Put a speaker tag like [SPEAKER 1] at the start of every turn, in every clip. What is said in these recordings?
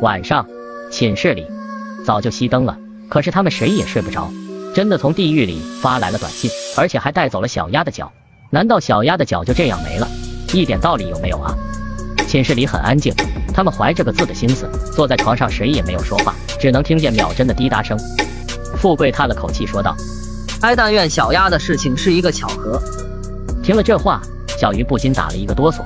[SPEAKER 1] 晚上，寝室里早就熄灯了，可是他们谁也睡不着。真的从地狱里发来了短信，而且还带走了小鸭的脚。难道小鸭的脚就这样没了？一点道理有没有啊？寝室里很安静，他们怀着个字的心思，坐在床上，谁也没有说话，只能听见秒针的滴答声。富贵叹了口气说道：“
[SPEAKER 2] 哀但愿小鸭的事情是一个巧合。”
[SPEAKER 1] 听了这话，小鱼不禁打了一个哆嗦。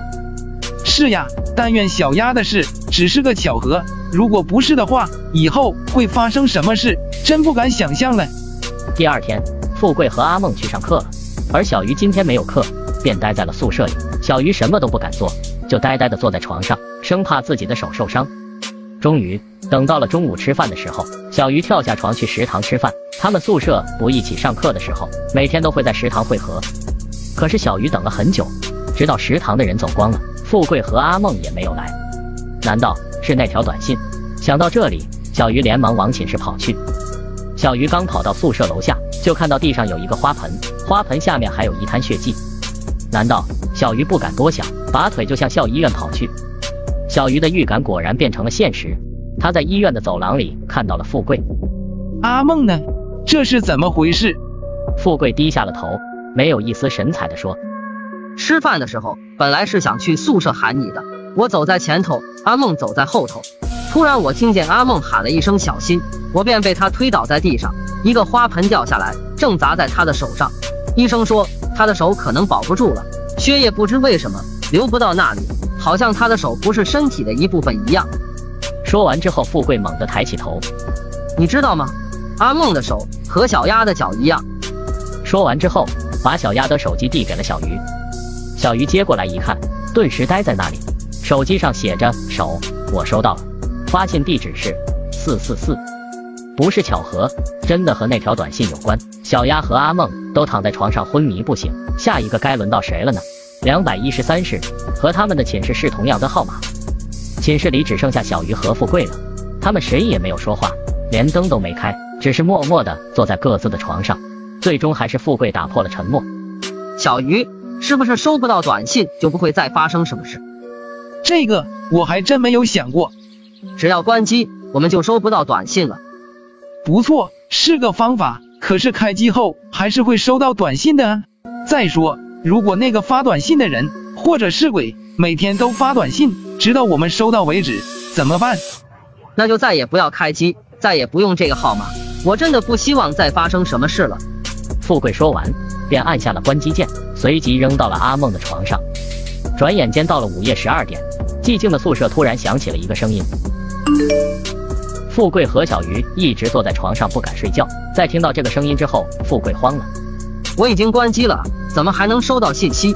[SPEAKER 3] 是呀，但愿小鸭的事只是个巧合。如果不是的话，以后会发生什么事，真不敢想象了。
[SPEAKER 1] 第二天，富贵和阿梦去上课了，而小鱼今天没有课，便待在了宿舍里。小鱼什么都不敢做，就呆呆地坐在床上，生怕自己的手受伤。终于等到了中午吃饭的时候，小鱼跳下床去食堂吃饭。他们宿舍不一起上课的时候，每天都会在食堂汇合。可是小鱼等了很久，直到食堂的人走光了，富贵和阿梦也没有来。难道是那条短信？想到这里，小鱼连忙往寝室跑去。小鱼刚跑到宿舍楼下，就看到地上有一个花盆，花盆下面还有一滩血迹。难道小鱼不敢多想，拔腿就向校医院跑去？小鱼的预感果然变成了现实，他在医院的走廊里看到了富贵。
[SPEAKER 3] 阿梦呢？这是怎么回事？
[SPEAKER 1] 富贵低下了头，没有一丝神采地说：“
[SPEAKER 2] 吃饭的时候，本来是想去宿舍喊你的，我走在前头，阿梦走在后头。”突然，我听见阿梦喊了一声“小心”，我便被他推倒在地上。一个花盆掉下来，正砸在他的手上。医生说他的手可能保不住了，血液不知为什么流不到那里，好像他的手不是身体的一部分一样。
[SPEAKER 1] 说完之后，富贵猛地抬起头，
[SPEAKER 2] 你知道吗？阿梦的手和小鸭的脚一样。
[SPEAKER 1] 说完之后，把小鸭的手机递给了小鱼。小鱼接过来一看，顿时呆在那里。手机上写着“手”，我收到了。发信地址是四四四，不是巧合，真的和那条短信有关。小鸭和阿梦都躺在床上昏迷不醒，下一个该轮到谁了呢？两百一十三室和他们的寝室是同样的号码，寝室里只剩下小鱼和富贵了，他们谁也没有说话，连灯都没开，只是默默的坐在各自的床上。最终还是富贵打破了沉默。
[SPEAKER 2] 小鱼，是不是收不到短信就不会再发生什么事？
[SPEAKER 3] 这个我还真没有想过。
[SPEAKER 2] 只要关机，我们就收不到短信了。
[SPEAKER 3] 不错，是个方法。可是开机后还是会收到短信的。再说，如果那个发短信的人或者是鬼，每天都发短信，直到我们收到为止，怎么办？
[SPEAKER 2] 那就再也不要开机，再也不用这个号码。我真的不希望再发生什么事了。
[SPEAKER 1] 富贵说完，便按下了关机键，随即扔到了阿梦的床上。转眼间到了午夜十二点，寂静的宿舍突然响起了一个声音。富贵和小鱼一直坐在床上不敢睡觉，在听到这个声音之后，富贵慌了。
[SPEAKER 2] 我已经关机了，怎么还能收到信息？